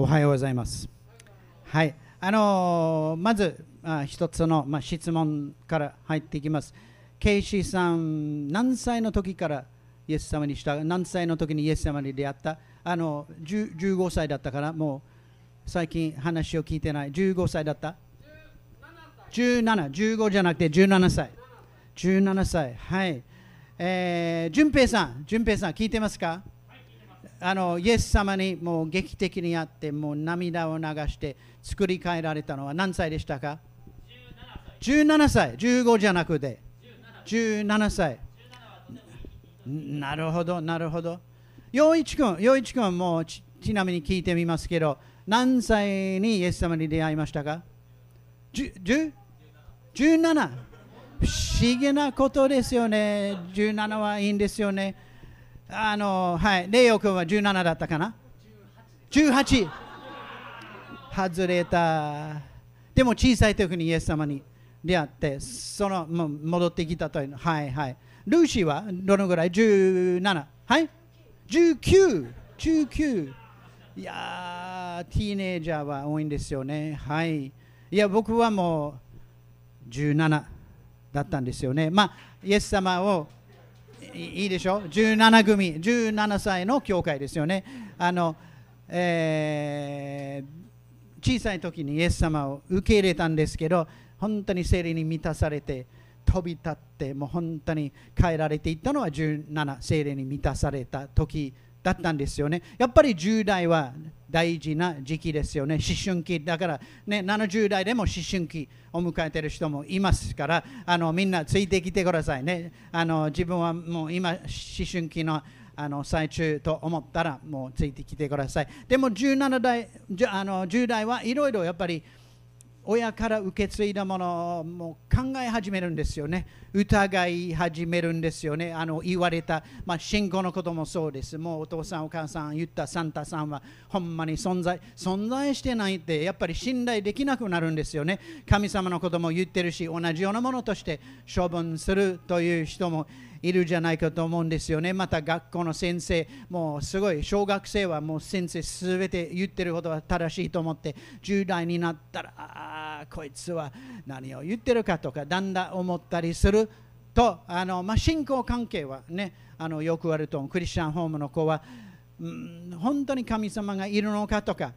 おはようございます。はい、あのーまずあ一つの、まあ、質問から入っていきます。ケイシーさん、何歳の時からイエス様にした何歳の時にイエス様に出会った？あの15歳だったから、もう最近話を聞いてない。15歳だった？17、15じゃなくて17歳。17歳。はい。えー、淳平さん、淳平さん、聞いてますか？あのイエス様にもう劇的にあってもう涙を流して作り変えられたのは何歳でしたか？17歳。15じゃなくて。17歳。なるほどなるほど。陽一君陽一君もちちなみに聞いてみますけど何歳にイエス様に出会いましたか？10 17不思議なことですよね。17はいいんですよね。あの、はい、レイオ君は17だったかな ?18! 外れた。でも小さい時にイエス様に出会って、そのも戻ってきたというの。はいはい。ルーシーはどのぐらい ?17。はい ?19。19。いやー、ティーネイジャーは多いんですよね。はい。いや、僕はもう17だったんですよね。まあ、イエス様をいいでしょ？17組。17歳の教会ですよね。あの、えー、小さい時にイエス様を受け入れたんですけど本当に聖霊に満たされて飛び立ってもう本当に変えられていったのは17聖霊に満たされた時だったんですよね。やっぱり10代は大事な時期ですよね。思春期。だからね70代でも思春期を迎えている人もいますからあのみんなついてきてくださいね。あの自分はもう今思春期のあの最中と思ったらもうついてきてください。でも17代じゃあの10代はいろいろやっぱり親から受け継いだものをも考え始めるんですよね。疑い始めるんですよね。あの言われた、まあ、信仰のこともそうです。もうお父さん、お母さん言ったサンタさんはほんまに存在存在してないってやっぱり信頼できなくなるんですよね。神様のことも言ってるし、同じようなものとして処分するという人もいるじゃないかと思うんですよね。また学校の先生、もうすごい、小学生はもう先生すべて言ってることは正しいと思って、10代になったら、ああ、こいつは何を言ってるかとか、だんだん思ったりすると、あのまあ、信仰関係はね、あのよくあると思う、クリスチャンホームの子は、うん、本当に神様がいるのかとか、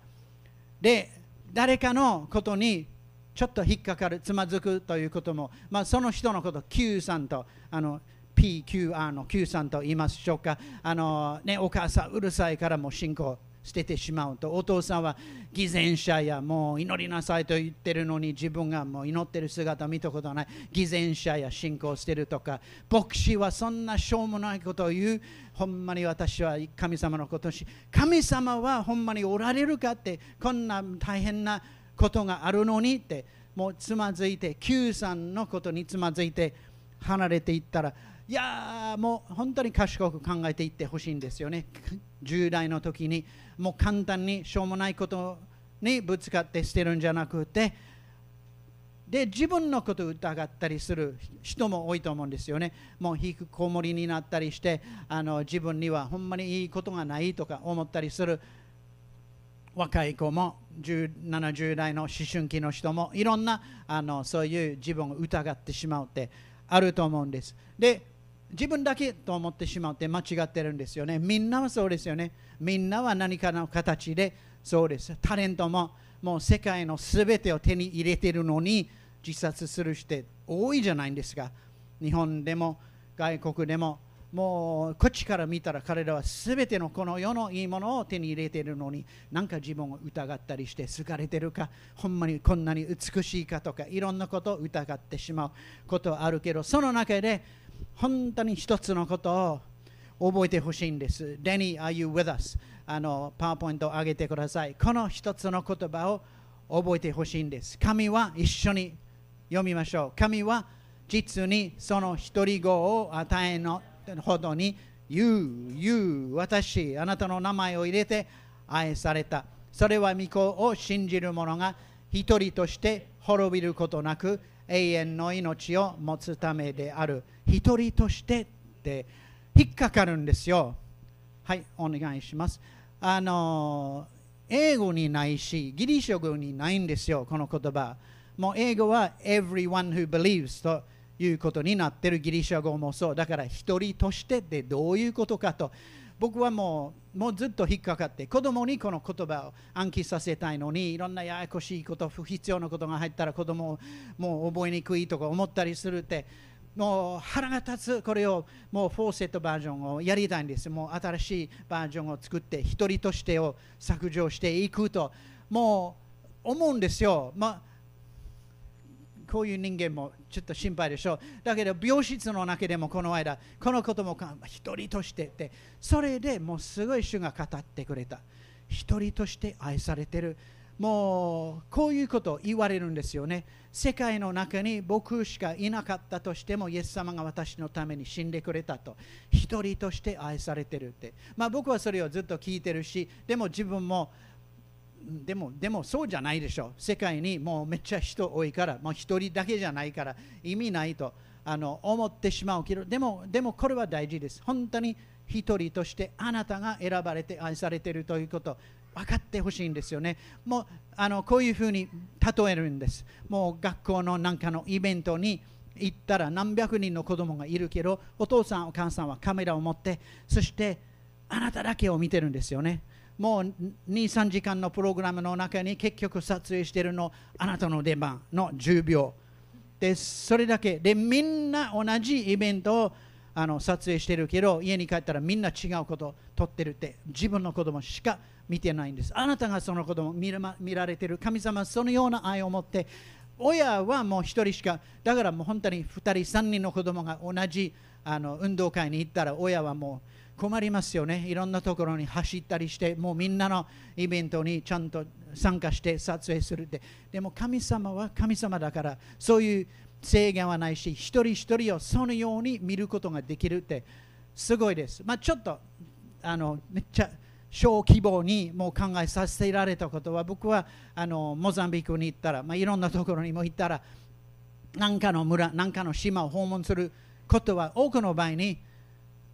で、誰かのことにちょっと引っかかる、つまずくということも、まあ、その人のこと、Q さんと、あの PQR の Q さんと言いますしょうかあの、ね、お母さんうるさいからも信仰捨ててしまうとお父さんは偽善者やもう祈りなさいと言ってるのに自分がもう祈ってる姿見たことない。偽善者や信仰を捨てるとか牧師はそんなしょうもないことを言うほんまに私は神様のことし神様はほんまにおられるかってこんな大変なことがあるのにってもうつまずいて Q さんのことにつまずいて離れていったらいやもう本当に賢く考えていってほしいんですよね。10代の時にもう簡単にしょうもないことにぶつかって捨てるんじゃなくてで自分のことを疑ったりする人も多いと思うんですよね。もう引きこもりになったりしてあの自分にはほんまにいいことがないとか思ったりする若い子も70代の思春期の人もいろんなあのそういう自分を疑ってしまうってあると思うんです。で自分だけと思ってしまって間違ってるんですよね。みんなはそうですよね。みんなは何かの形でそうです。タレントももう世界のすべてを手に入れてるのに自殺する人多いじゃないんですか。日本でも外国でももうこっちから見たら彼らはすべてのこの世のいいものを手に入れてるのになんか自分を疑ったりして好かれてるかほんまにこんなに美しいかとかいろんなことを疑ってしまうことはあるけどその中で本当に一つのことを覚えてほしいんです。Danny, are you with us? あの、パワーポイントを上げてください。この一つの言葉を覚えてほしいんです。神は一緒に読みましょう。神は実にその一人子を与えのほどに言う、言う、私、あなたの名前を入れて愛された。それは御子を信じる者が一人として滅びることなく永遠の命を持つためである一人としてって引っかかるんですよはいお願いしますあの英語にないし、ギリシャ語にないんですよ、この言葉。もう英語は everyone who believes ということになってるギリシャ語もそう。だから一人としてってどういうことかと。僕はもうもうずっと引っかかって子供にこの言葉を暗記させたいのにいろんなややこしいこと不必要なことが入ったら子供をもう覚えにくいとか思ったりするってもう腹が立つこれをもうフォーセットバージョンをやりたいんです。もう新しいバージョンを作って一人としてを削除していくともう思うんですよ、まあ、こういう人間もちょっと心配でしょうだけど病室の中でもこの間このことも一人としてってそれでもうすごい主が語ってくれた一人として愛されてるもうこういうことを言われるんですよね。世界の中に僕しかいなかったとしても、イエス様が私のために死んでくれたと、一人として愛されてるって。まあ、僕はそれをずっと聞いてるし、でも自分も、でもでもそうじゃないでしょ。世界にもうめっちゃ人多いから、もう一人だけじゃないから意味ないとあの思ってしまうけど、でもでもこれは大事です。本当に一人としてあなたが選ばれて愛されているということ分かってほしいんですよね。もうあのこういうふうに例えるんです。もう学校のなんかのイベントに行ったら何百人の子供がいるけど、お父さん、お母さんはカメラを持って、そしてあなただけを見てるんですよね。もう2、3時間のプログラムの中に結局撮影しているのあなたの出番の10秒。で、それだけ。で、みんな同じイベントをあの撮影してるけど、家に帰ったらみんな違うことを撮ってるって、自分の子供しか見てないんです。あなたがその子供を見見られている神様そのような愛を持って親はもう1人しかだからもう本当に2人3人の子供が同じあの運動会に行ったら親はもう困りますよね。いろんなところに走ったりしてもうみんなのイベントにちゃんと参加して撮影するって。でも神様は神様だからそういう制限はないし一人一人をそのように見ることができるってすごいです。まあちょっとあのめっちゃ小規模にもう考えさせられたことは僕はあのモザンビークに行ったら、まあ、いろんなところにも行ったら何かの村何かの島を訪問することは多くの場合に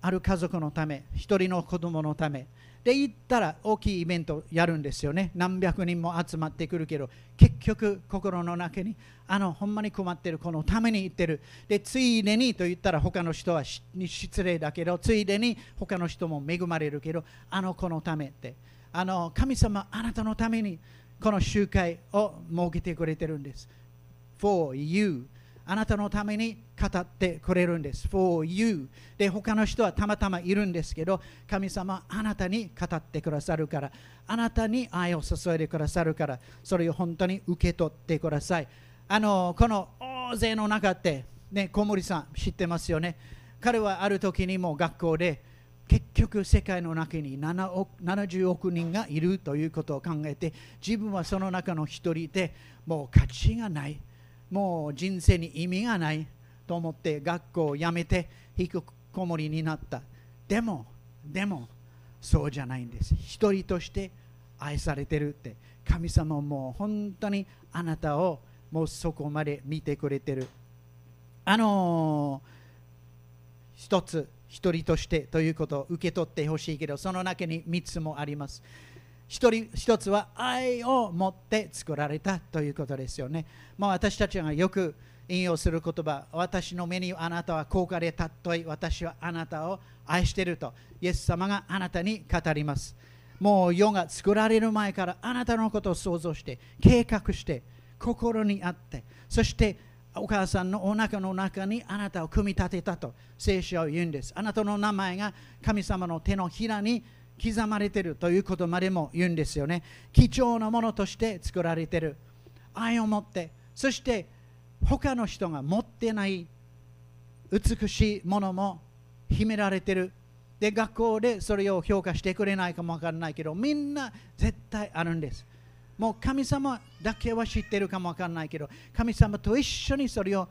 ある家族のため一人の子供のため。で行ったら大きいイベントやるんですよね。何百人も集まってくるけど結局心の中にあのほんまに困ってるこのために行ってる。でついでにと言ったら他の人は失礼だけどついでに他の人も恵まれるけどあの子のためって。あの神様あなたのためにこの集会を設けてくれてるんです。For you. あなたのために語ってくれるんです。for you で他の人はたまたまいるんですけど神様あなたに語ってくださるからあなたに愛を注いでくださるからそれを本当に受け取ってください。あのこの大勢の中って、ね、小森さん知ってますよね。彼はある時にも学校で結局世界の中に7億70億人がいるということを考えて自分はその中の一人でもう価値がないもう人生に意味がないと思って学校を辞めて引きこもりになった。でもでもそうじゃないんです。一人として愛されてるって。神様も本当にあなたをもうそこまで見てくれてる。あのー、一つ一人としてということを受け取ってほしいけどその中に3つもあります。一人一つは愛を持って作られたということですよね。まあ、私たちがよく引用する言葉、私の目にあなたは高価で尊い、私はあなたを愛していると、イエス様があなたに語ります。もう世が作られる前からあなたのことを想像して、計画して、心にあって、そしてお母さんのお腹の中にあなたを組み立てたと聖書を言うんです。あなたの名前が神様の手のひらに刻まれているということまでも言うんですよね。貴重なものとして作られている。愛を持って。そして他の人が持ってない美しいものも秘められている。で学校でそれを評価してくれないかもわからないけどみんな絶対あるんです。もう神様だけは知ってるかもわからないけど神様と一緒にそれを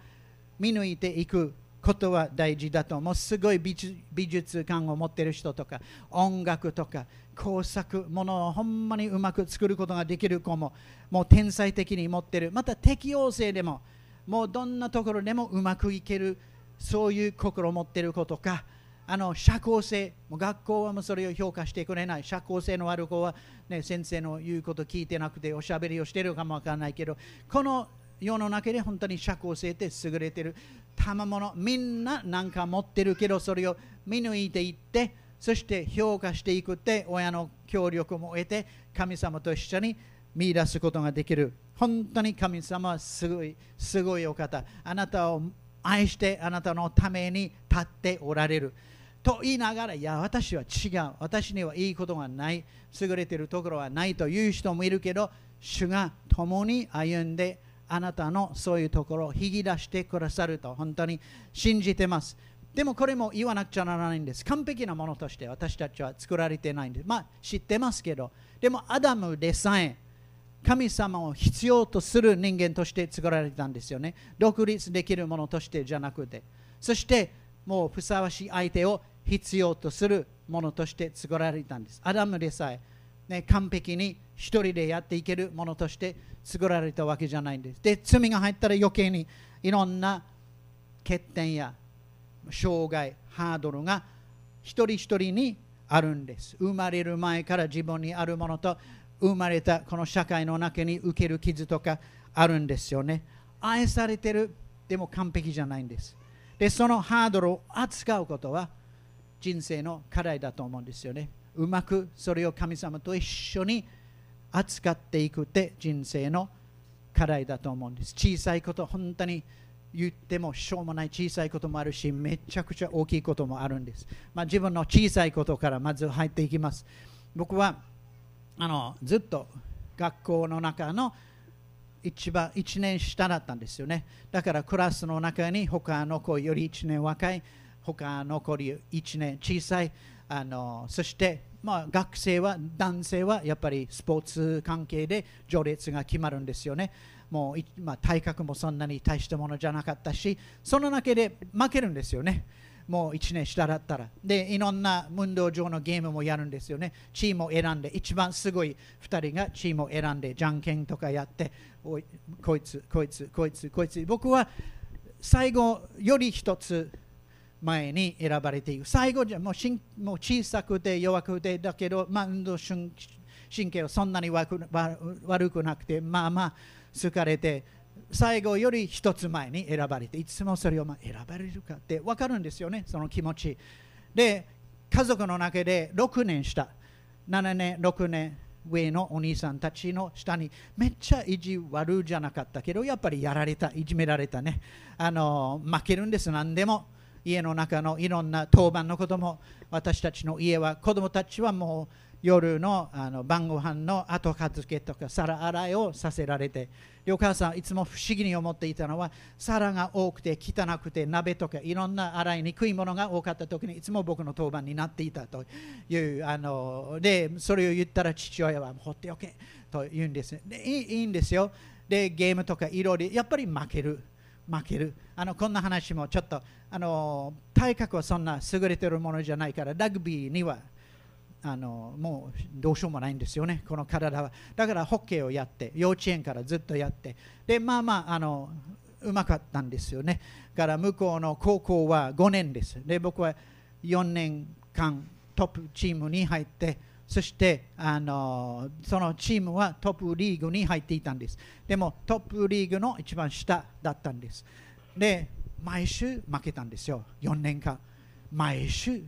見抜いていく。ことは大事だと思う。すごい美術感を持っている人とか音楽とか工作ものをほんまにうまく作ることができる子ももう天才的に持ってる。また適応性でももうどんなところでもうまくいけるそういう心を持っている子とかあの社交性もう学校はもうそれを評価してくれない。社交性のある子は、ね、先生の言うこと聞いてなくておしゃべりをしてるかもわからないけどこの世の中で本当に社交性って優れてる。賜物みんな何か持ってるけどそれを見抜いていってそして評価していくって親の協力も得て神様と一緒に見出すことができる。本当に神様はすごいすごいお方。あなたを愛してあなたのために立っておられる。と言いながらいや私は違う。私にはいいことがない。優れてるところはないという人もいるけど主が共に歩んであなたのそういうところを引き出してくださると本当に信じてます。でもこれも言わなくちゃならないんです。完璧なものとして私たちは作られてないんです。まあ知ってますけど。でもアダムでさえ神様を必要とする人間として作られたんですよね。独立できるものとしてじゃなくて。そしてもうふさわしい相手を必要とするものとして作られたんです。アダムでさえ、ね、完璧に一人でやっていけるものとして作られたわけじゃないんです。で罪が入ったら余計にいろんな欠点や障害ハードルが一人一人にあるんです。生まれる前から自分にあるものと生まれたこの社会の中に受ける傷とかあるんですよね。愛されてるでも完璧じゃないんです。でそのハードルを扱うことは人生の課題だと思うんですよね。うまくそれを神様と一緒に扱っていくって人生の課題だと思うんです。小さいこと本当に言ってもしょうもない。小さいこともあるしめちゃくちゃ大きいこともあるんです、まあ、自分の小さいことからまず入っていきます。僕はあのずっと学校の中の一番1年下だったんですよね。だからクラスの中に他の子より1年若い他の子より1年小さいあのそしてまあ、学生は男性はやっぱりスポーツ関係で序列が決まるんですよね。もう、まあ、体格もそんなに大したものじゃなかったしその中で負けるんですよね。もう1年下だったら。で、いろんな運動場のゲームもやるんですよね。チームを選んで、一番すごい2人がチームを選んで、じゃんけんとかやって、おいこいつ、こいつ、こいつ、こいつ。僕は最後より1つ前に選ばれている。最後じゃもうしんもう小さくて弱くてだけど、まあ、運動神経はそんなに悪くなくて、まあまあ好かれて、最後より一つ前に選ばれていつもそれを選ばれるかって分かるんですよね。その気持ち。で家族の中で6年下7年6年上のお兄さんたちの下にめっちゃ意地悪じゃなかったけどやっぱりやられたいじめられたね。あの負けるんです何でも。家の中のいろんな当番のことも私たちの家は子供たちはもう夜のあの晩ご飯の後片付けとか皿洗いをさせられてお母さんいつも不思議に思っていたのは皿が多くて汚くて鍋とかいろんな洗いにくいものが多かった時にいつも僕の当番になっていたというあのでそれを言ったら父親は放っておけと言うんです。でいいんですよ。でゲームとかいろいろやっぱり負ける。負ける。あのこんな話もちょっとあの体格はそんな優れてるものじゃないからラグビーにはあのもうどうしようもないんですよね、この体は。だからホッケーをやって、幼稚園からずっとやって、でまあまああのうまかったんですよね。から向こうの高校は5年です。で僕は4年間トップチームに入って、そしてあのそのチームはトップリーグに入っていたんです。でもトップリーグの一番下だったんです。で、毎週負けたんですよ、4年間。毎週。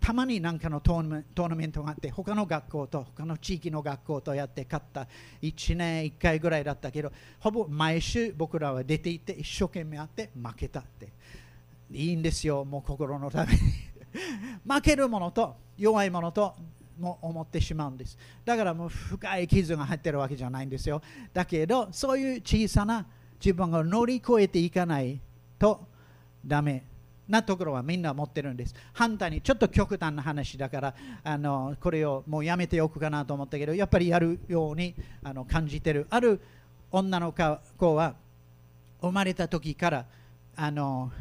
たまに何かのトーナメントがあって他の学校と他の地域の学校とやって勝った。1年1回ぐらいだったけどほぼ毎週僕らは出ていって一生懸命やって負けたって。いいんですよ。もう心のために。負けるものと弱いものとも思ってしまうんです。だからもう深い傷が入ってるわけじゃないんですよ。だけどそういう小さな自分が乗り越えていかないとダメなところはみんな持ってるんです。反対にちょっと極端な話だからあのこれをもうやめておくかなと思ったけどやっぱりやるようにあの感じてる。ある女の子は生まれた時からあの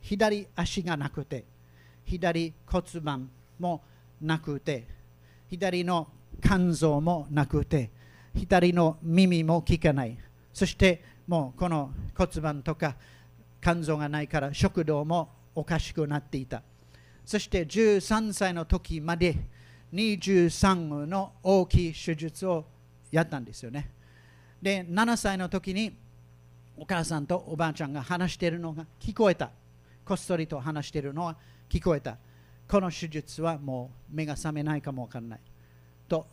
左足がなくて左骨盤もなくて左の肝臓もなくて左の耳も聞かないそしてもうこの骨盤とか肝臓がないから食道もおかしくなっていたそして13歳の時まで23の大きい手術をやったんですよね。で、7歳の時にお母さんとおばあちゃんが話しているのが聞こえた。こっそりと話しているのは聞こえた。この手術はもう目が覚めないかもわからない。と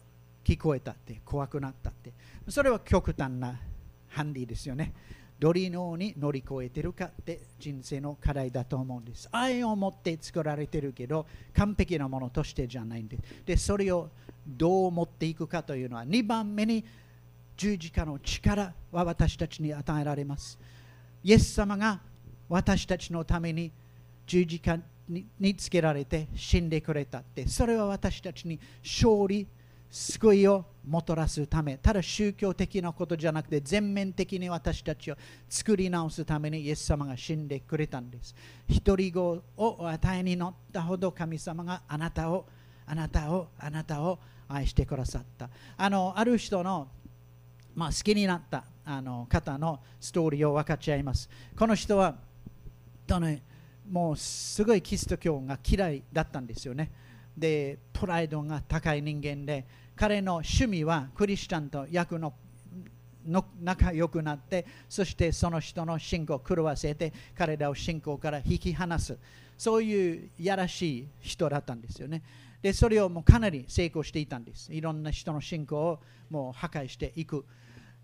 聞こえたって怖くなったって。それは極端なハンディですよね。どりのに乗り越えてるかって人生の課題だと思うんです。愛を持って作られてるけど完璧なものとしてじゃないんです。で、それをどう持っていくかというのは2番目に十字架の力は私たちに与えられます。イエス様が私たちのために十字架につけられて死んでくれたって、それは私たちに勝利救いをもたらすため、ただ宗教的なことじゃなくて、全面的に私たちを作り直すためにイエス様が死んでくれたんです。一人子を与えに乗ったほど神様があなたを、あなたを、あなたを愛してくださった。あのある人の、まあ、好きになったあの方のストーリーを分かち合います。この人は、とね、もうすごいキリスト教が嫌いだったんですよね。でプライドが高い人間で彼の趣味はクリスチャンと役のの仲良くなってそしてその人の信仰を狂わせて彼らを信仰から引き離す。そういうやらしい人だったんですよね。でそれをもうかなり成功していたんです。いろんな人の信仰をもう破壊していく。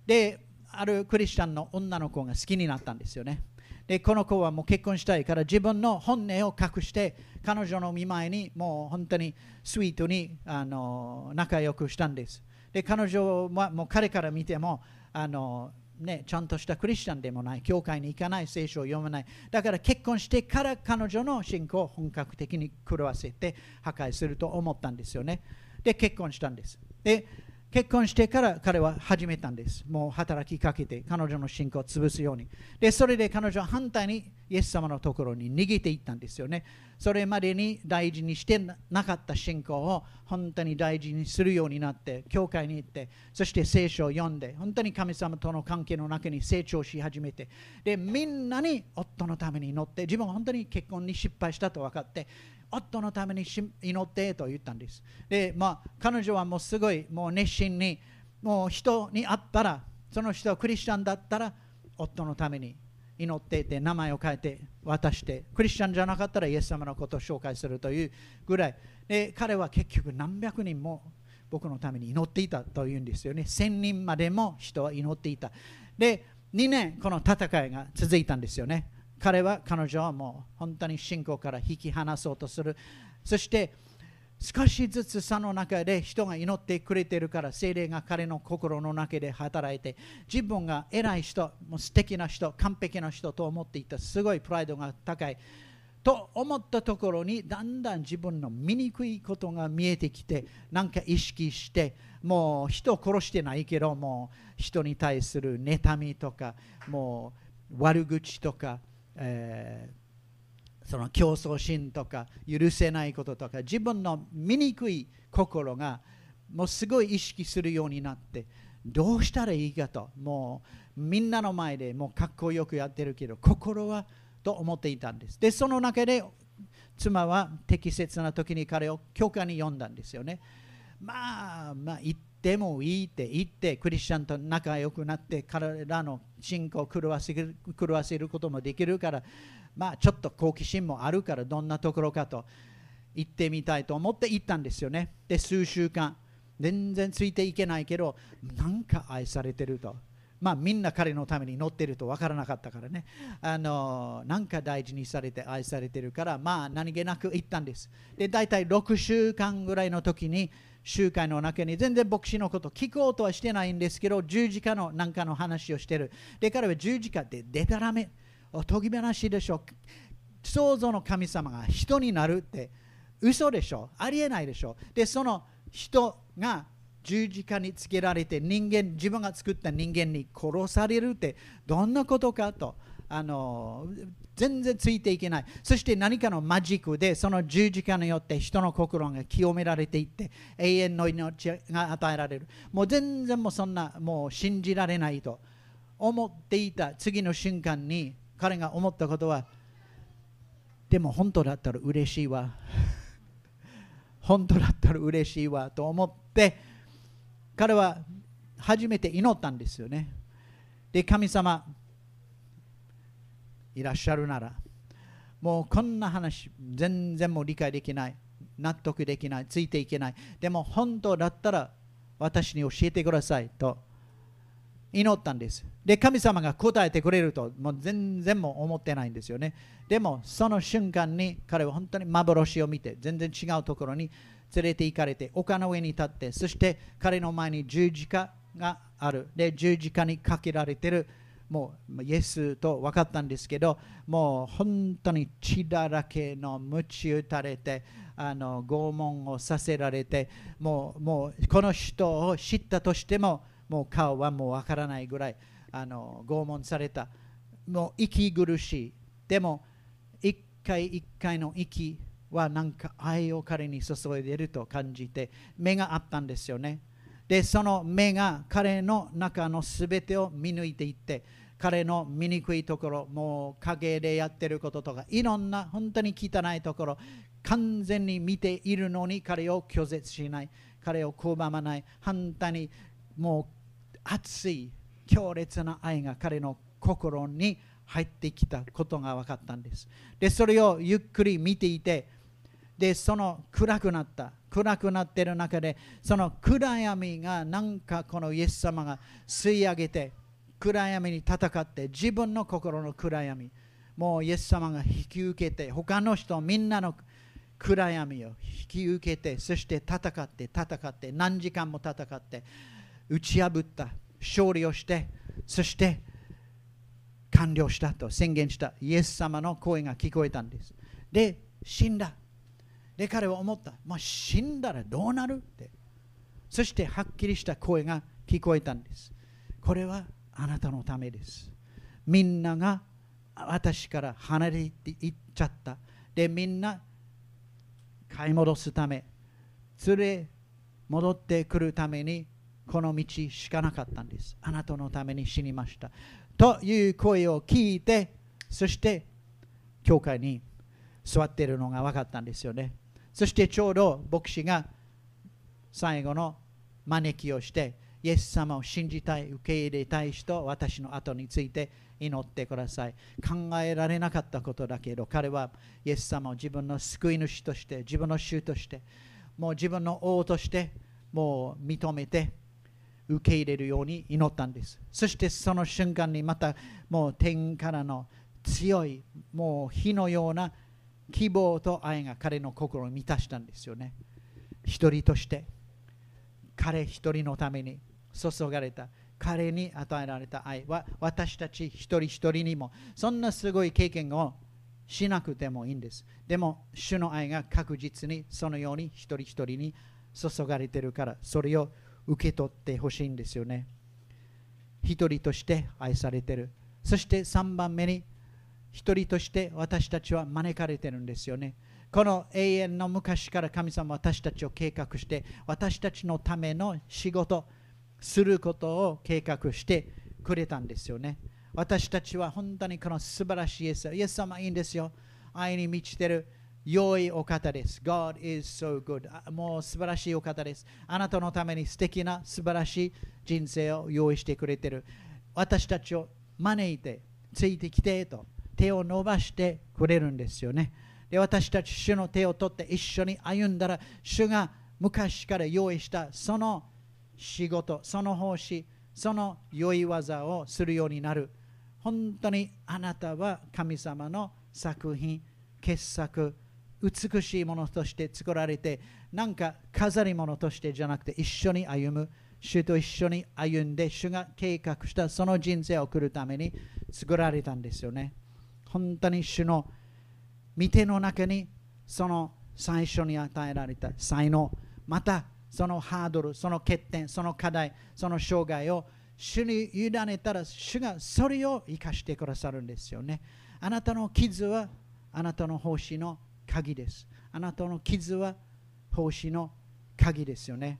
であるクリスチャンの女の子が好きになったんですよね。でこの子はもう結婚したいから自分の本音を隠して彼女の見舞いにもう本当にスイートにあの仲良くしたんですで彼女はもう彼から見てもあのね、ちゃんとしたクリスチャンでもない、教会に行かない、聖書を読まない。だから結婚してから彼女の信仰を本格的に狂わせて破壊すると思ったんですよね。で、結婚したんです。で、結婚してから彼は始めたんです。もう働きかけて彼女の信仰を潰すように。で、それで彼女は反対にイエス様のところに逃げていったんですよね。それまでに大事にしてなかった信仰を本当に大事にするようになって、教会に行って、そして聖書を読んで、本当に神様との関係の中に成長し始めて、で、みんなに夫のために祈って、自分は本当に結婚に失敗したと分かって、夫のために祈ってと言ったんです。で、まあ、彼女はもうすごいもう熱心に、もう人に会ったら、その人はクリスチャンだったら、夫のために祈っていて、名前を変えて渡して、クリスチャンじゃなかったらイエス様のことを紹介するというぐらい、で彼は結局何百人も僕のために祈っていたというんですよね。1000人までも人は祈っていた。で、2年この戦いが続いたんですよね。彼は彼女はもう本当に信仰から引き離そうとする。そして少しずつその中で人が祈ってくれてるから精霊が彼の心の中で働いて自分が偉い人もう素敵な人完璧な人と思っていたすごいプライドが高い。と思ったところにだんだん自分の醜いことが見えてきてなんか意識してもう人を殺してないけどもう人に対する妬みとかもう悪口とかえー、その競争心とか許せないこととか自分の醜い心がもうすごい意識するようになってどうしたらいいかともうみんなの前でもうかっこよくやってるけど心はと思っていたんです。でその中で妻は適切な時に彼を教会に呼んだんですよね。まあまあ言ってもいいって言ってクリスチャンと仲良くなって彼らの信仰を狂わせる狂わせることもできるからまあちょっと好奇心もあるからどんなところかと行ってみたいと思って行ったんですよね。で数週間。全然ついていけないけどなんか愛されてると。まあみんな彼のために乗ってると分からなかったからね。あのなんか大事にされて愛されてるからまあ何気なく行ったんです。で大体6週間ぐらいの時に集会の中に全然牧師のこと聞こうとはしてないんですけど十字架のなんかの話をしてる。で彼は十字架ってでたらめおとぎ話でしょ。創造の神様が人になるって嘘でしょ。ありえないでしょ。でその人が十字架につけられて人間自分が作った人間に殺されるってどんなことかと。あの全然ついていけない。そして何かのマジックでその十字架によって人の心が清められていって永遠の命が与えられる。もう全然もうそんなもう信じられないと。思っていた次の瞬間に彼が思ったことはでも本当だったら嬉しいわ。本当だったら嬉しいわと思って彼は初めて祈ったんですよね。で神様いらっしゃるならもうこんな話全然もう理解できない納得できないついていけない。でも本当だったら私に教えてくださいと祈ったんです。で神様が答えてくれるともう全然も思ってないんですよね。でもその瞬間に彼は本当に幻を見て全然違うところに連れて行かれて丘の上に立ってそして彼の前に十字架がある。で十字架にかけられてるもうイエスと分かったんですけどもう本当に血だらけの鞭打たれてあの拷問をさせられてもうもうこの人を知ったとしてももう顔はもう分からないぐらいあの拷問された。もう息苦しい。でも一回一回の息はなんか愛を彼に注いでいると感じて目があったんですよね。でその目が彼の中のすべてを見抜いていって彼の醜いところもう影でやってることとかいろんな本当に汚いところ完全に見ているのに彼を拒絶しない彼を拒まない反対にもう熱い強烈な愛が彼の心に入ってきたことが分かったんです。でそれをゆっくり見ていてでその暗くなった。暗くなっている中でその暗闇がなんかこのイエス様が吸い上げて暗闇に戦って自分の心の暗闇。もうイエス様が引き受けて他の人みんなの暗闇を引き受けてそして戦って戦って何時間も戦って打ち破った勝利をしてそして完了したと宣言したイエス様の声が聞こえたんです。で死んだ。で彼は思った、まあ、死んだらどうなるって。そしてはっきりした声が聞こえたんです。これはあなたのためです。みんなが私から離れていっちゃった。でみんな買い戻すため。連れ戻ってくるためにこの道しかなかったんです。あなたのために死にました。という声を聞いてそして教会に座っているのが分かったんですよね。そしてちょうど牧師が最後の招きをしてイエス様を信じたい受け入れたい人私の後について祈ってください。考えられなかったことだけど彼はイエス様を自分の救い主として自分の主としてもう自分の王としてもう認めて受け入れるように祈ったんです。そしてその瞬間にまたもう天からの強いもう火のような希望と愛が彼の心を満たしたんですよね。一人として彼一人のために注がれた彼に与えられた愛は私たち一人一人にもそんなすごい経験をしなくてもいいんです。でも主の愛が確実にそのように一人一人に注がれてるからそれを受け取ってほしいんですよね。一人として愛されてる。そして3番目に一人として私たちは招かれてるんですよね。この永遠の昔から神様私たちを計画して私たちのための仕事することを計画してくれたんですよね。私たちは本当にこの素晴らしいイエスイエス様いいんですよ。愛に満ちてる良いお方です。God is so good. もう素晴らしいお方です。あなたのために素敵な素晴らしい人生を用意してくれてる。私たちを招いてついてきてと手を伸ばしてくれるんですよね。で私たち主の手を取って一緒に歩んだら主が昔から用意したその仕事、その奉仕、その良い技をするようになる。本当にあなたは神様の作品、傑作、美しいものとして作られて、なんか飾り物としてじゃなくて一緒に歩む。主と一緒に歩んで、主が計画したその人生を送るために作られたんですよね。本当に主の見ての中にその最初に与えられた才能またそのハードルその欠点その課題その障害を主に委ねたら主がそれを生かしてくださるんですよね。あなたの傷はあなたの奉仕の鍵です。あなたの傷は奉仕の鍵ですよね。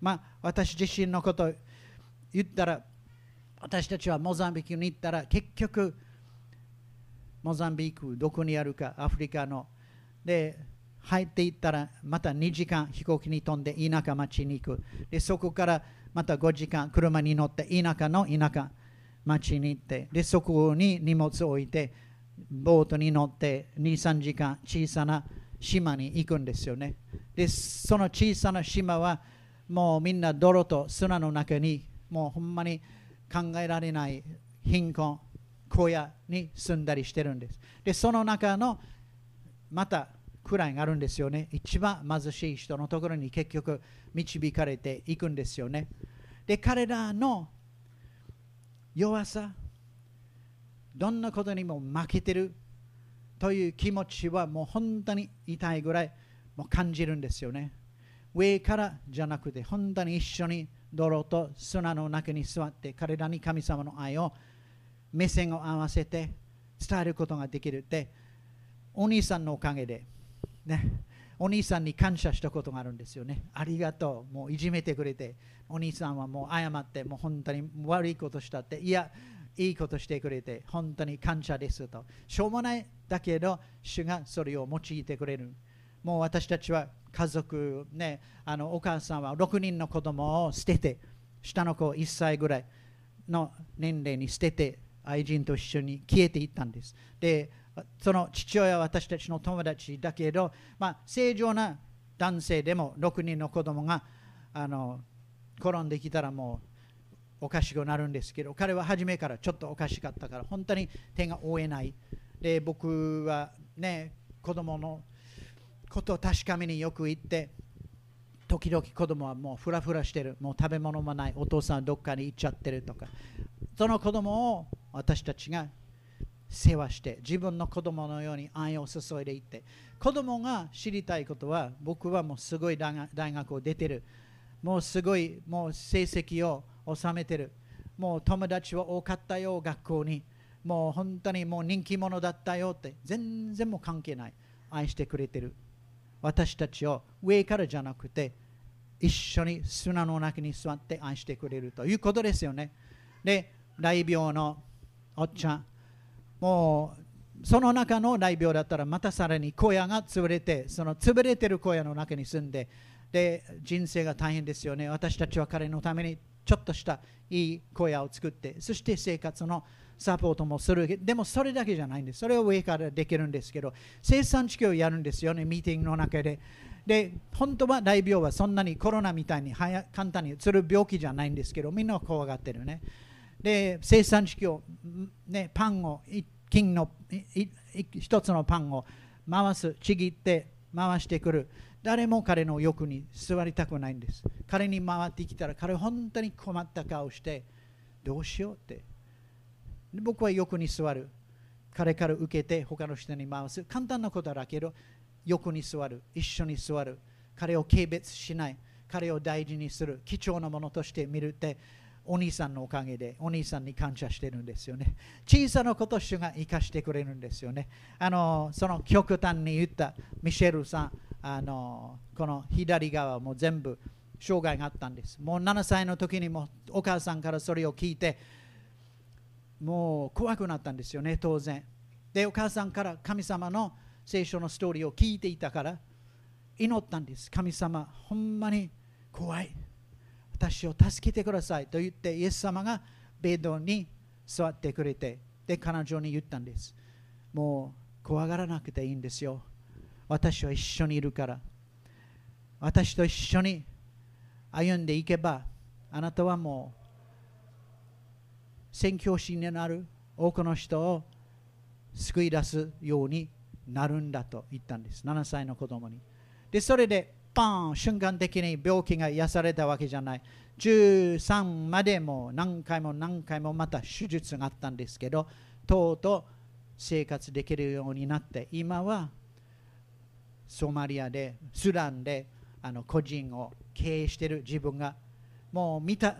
まあ私自身のこと言ったら私たちはモザンビキに行ったら結局モザンビークどこにあるかアフリカの。で入っていったらまた2時間飛行機に飛んで田舎町に行く。でそこからまた5時間車に乗って田舎の田舎町に行って。でそこに荷物を置いてボートに乗って23時間小さな島に行くんですよね。でその小さな島はもうみんな泥と砂の中にもうほんまに考えられない貧困。小屋に住んだりしてるんです。でその中のまた位があるんですよね。一番貧しい人のところに結局導かれていくんですよね。で彼らの弱さどんなことにも負けてるという気持ちはもう本当に痛いぐらいもう感じるんですよね。上からじゃなくて本当に一緒に泥と砂の中に座って彼らに神様の愛を目線を合わせて伝えることができるってお兄さんのおかげでねお兄さんに感謝したことがあるんですよね。ありがとう。もういじめてくれて、お兄さんはもう謝って、もう本当に悪いことしたって、いや、いいことしてくれて、本当に感謝ですと。しょうもないだけど、主がそれを用いてくれる。もう私たちは家族、ね、あのお母さんは6人の子供を捨てて、下の子1歳ぐらいの年齢に捨てて、愛人と一緒に消えていったんです。で、その父親は私たちの友達だけど、まあ、正常な男性でも6人の子供があの転んできたらもうおかしくなるんですけど彼は初めからちょっとおかしかったから本当に手が負えない。で僕はね子供のことを確かめによく言って時々子供はもうフラフラしてる。もう食べ物もない。お父さんどっかに行っちゃってるとか。その子供を私たちが世話して自分の子供のように愛を注いでいって子供が知りたいことは僕はもうすごい大学を出てる。もうすごいもう成績を収めてる。もう友達は多かったよ学校に。もう本当にもう人気者だったよって。全然もう関係ない。愛してくれてる。私たちを上からじゃなくて一緒に砂の中に座って愛してくれるということですよね。で大病のおっちゃん。もうその中の大病だったらまたさらに小屋が潰れてその潰れてる小屋の中に住んでで人生が大変ですよね。私たちは彼のためにちょっとしたいい小屋を作ってそして生活のサポートもする。でもそれだけじゃないんです。それを上からできるんですけど生産地球をやるんですよねミーティングの中で。で本当は大病はそんなにコロナみたいに簡単にうつる病気じゃないんですけどみんな怖がってるね。で生産地球を、ね、パンを金の一つのパンを回すちぎって回してくる。誰も彼の欲に座りたくないんです。彼に回ってきたら彼本当に困った顔してどうしようって僕は欲に座る彼から受けて他の人に回す。簡単なことだけど欲に座る。一緒に座る。彼を軽蔑しない。彼を大事にする。貴重なものとして見るってお兄さんのおかげでお兄さんに感謝してるんですよね。小さなこと主が生かしてくれるんですよね。あのその極端に言ったミシェルさんあのこの左側も全部障害があったんです。もう7歳の時にもお母さんからそれを聞いてもう怖くなったんですよね当然。でお母さんから神様の聖書のストーリーを聞いていたから祈ったんです。神様ほんまに怖い。私を助けてくださいと言ってイエス様がベッドに座ってくれてで彼女に言ったんです。もう怖がらなくていいんですよ。私は一緒にいるから。私と一緒に歩んでいけばあなたはもう宣教師になる多くの人を救い出すようになるんだと言ったんです。7歳の子供に。でそれでパン瞬間的に病気が癒されたわけじゃない。13までも何回も何回もまた手術があったんですけどとうとう生活できるようになって今はソマリアでスランであの個人を経営している自分がもう見た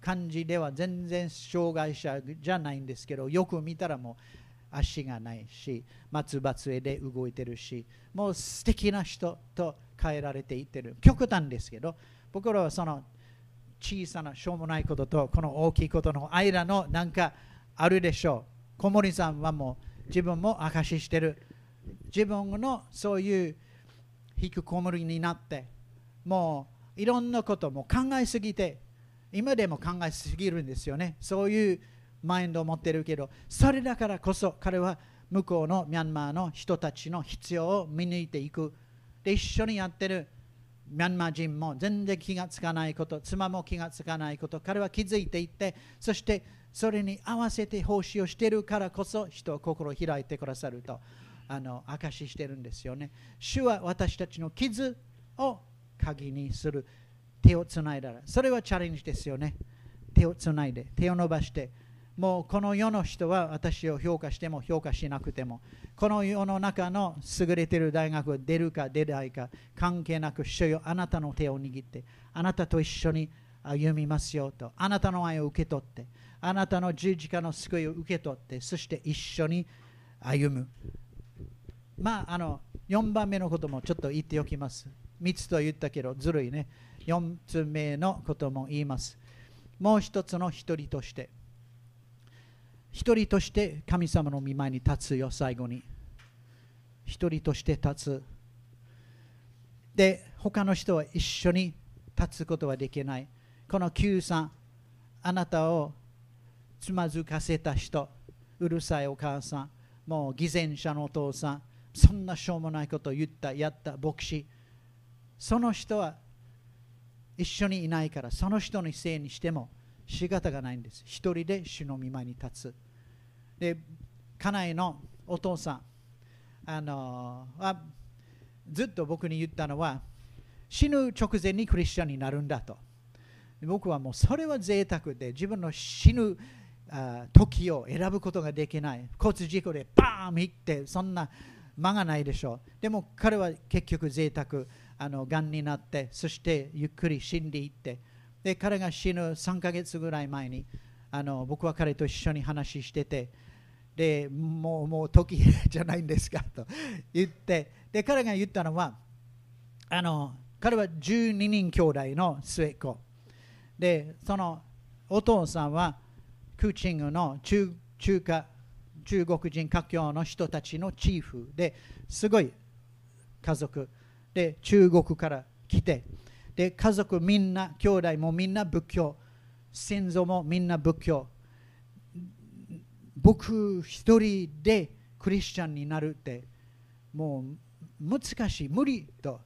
感じでは全然障害者じゃないんですけどよく見たらもう足がないし松葉杖で動いてるしもう素敵な人と変えられていってる。極端ですけど僕らはその小さなしょうもないこととこの大きいことの間のなんかあるでしょう。小森さんはもう自分も証ししてる。自分のそういう引きこもりになってもういろんなことも考えすぎて今でも考えすぎるんですよね。そういうマインドを持ってるけどそれだからこそ彼は向こうのミャンマーの人たちの必要を見抜いていく。で一緒にやってるミャンマー人も全然気がつかないこと妻も気がつかないこと彼は気づいていってそしてそれに合わせて奉仕をしているからこそ人を心を開いてくださるとあの証ししてるんですよね。主は私たちの傷を鍵にする。手をつないだらそれはチャレンジですよね。手をつないで手を伸ばしてもうこの世の人は私を評価しても評価しなくてもこの世の中の優れている大学を出るか出ないか関係なく主よあなたの手を握ってあなたと一緒に歩みますよとあなたの愛を受け取ってあなたの十字架の救いを受け取ってそして一緒に歩む。まああの4番目のこともちょっと言っておきます。3つと言ったけどずるいね。4つ目のことも言います。もう一つの一人として一人として神様の御前に立つよ最後に。一人として立つ。で他の人は一緒に立つことはできない。この Q さんあなたをつまずかせた人。うるさいお母さん。もう偽善者のお父さん。そんなしょうもないことを言ったやった牧師。その人は一緒にいないからその人のせいにしても仕方がないんです。一人で主の御前に立つ。で家内のお父さん。あのはずっと僕に言ったのは死ぬ直前にクリスチャンになるんだと。僕はもうそれは贅沢で自分の死ぬ時を選ぶことができない。交通事故でバーン行ってそんな間がないでしょう。でも彼は結局贅沢あのがんになってそしてゆっくり死んでいって。で彼が死ぬ3ヶ月ぐらい前にあの僕は彼と一緒に話しててでもうもう時じゃないんですかと言ってで彼が言ったのはあの彼は12人兄弟の末っ子。でそのお父さんはクーチングの中中華中国人華僑の人たちのチーフですごい家族。で中国から来てで家族みんな兄弟もみんな仏教先祖もみんな仏教。僕一人でクリスチャンになるってもう難しい無理と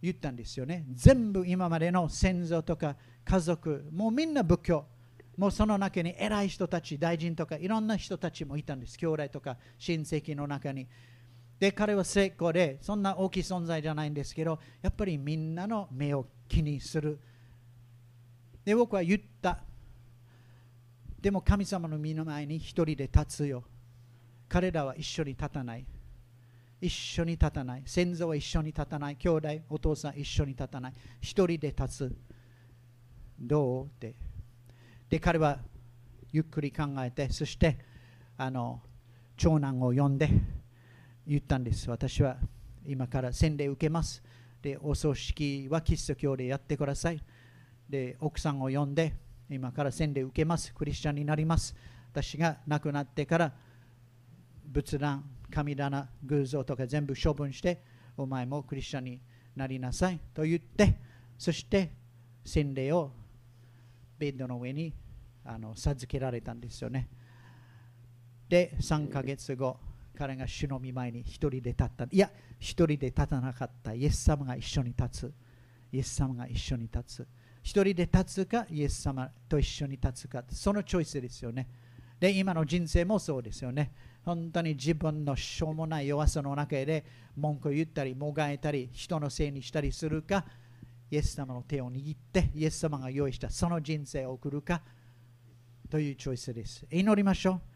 言ったんですよね。全部今までの先祖とか家族もうみんな仏教。もうその中に偉い人たち大臣とかいろんな人たちもいたんです。兄弟とか親戚の中に。で彼は成功でそんな大きい存在じゃないんですけどやっぱりみんなの目を気にする。で僕は言った。でも神様の身の前に一人で立つよ。彼らは一緒に立たない。一緒に立たない。先祖は一緒に立たない。兄弟お父さん一緒に立たない。一人で立つ。どうって。で彼はゆっくり考えてそしてあの長男を呼んで言ったんです。私は今から洗礼受けます。でお葬式はキリスト教でやってください。で奥さんを呼んで今から洗礼受けます。クリスチャンになります。私が亡くなってから仏壇神棚偶像とか全部処分してお前もクリスチャンになりなさい。と言ってそして洗礼をベッドの上にあの授けられたんですよね。で3ヶ月後彼が主の御前に一人で立った。いや一人で立たなかった。イエス様が一緒に立つ。イエス様が一緒に立つ。一人で立つかイエス様と一緒に立つかそのチョイスですよね。で今の人生もそうですよね。本当に自分のしょうもない弱さの中で文句を言ったりもがいたり人のせいにしたりするかイエス様の手を握ってイエス様が用意したその人生を送るかというチョイスです。祈りましょう。